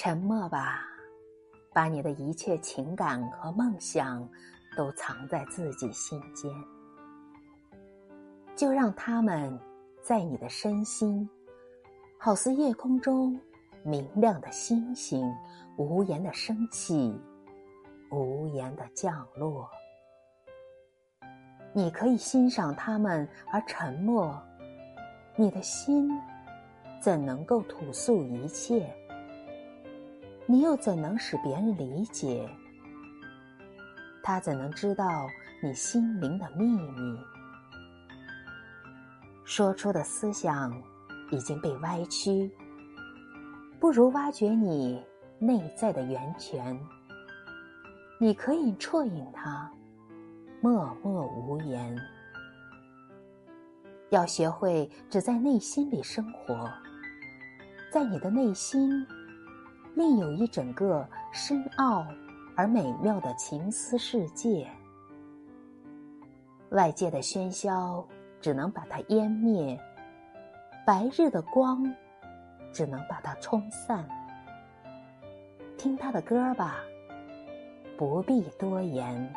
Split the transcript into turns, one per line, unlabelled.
沉默吧，把你的一切情感和梦想都藏在自己心间，就让他们在你的身心，好似夜空中明亮的星星，无言的升起，无言的降落。你可以欣赏他们而沉默，你的心怎能够吐诉一切？你又怎能使别人理解？他怎能知道你心灵的秘密？说出的思想已经被歪曲，不如挖掘你内在的源泉。你可以啜饮它，默默无言。要学会只在内心里生活，在你的内心。另有一整个深奥而美妙的情思世界，外界的喧嚣只能把它湮灭，白日的光只能把它冲散。听他的歌吧，不必多言。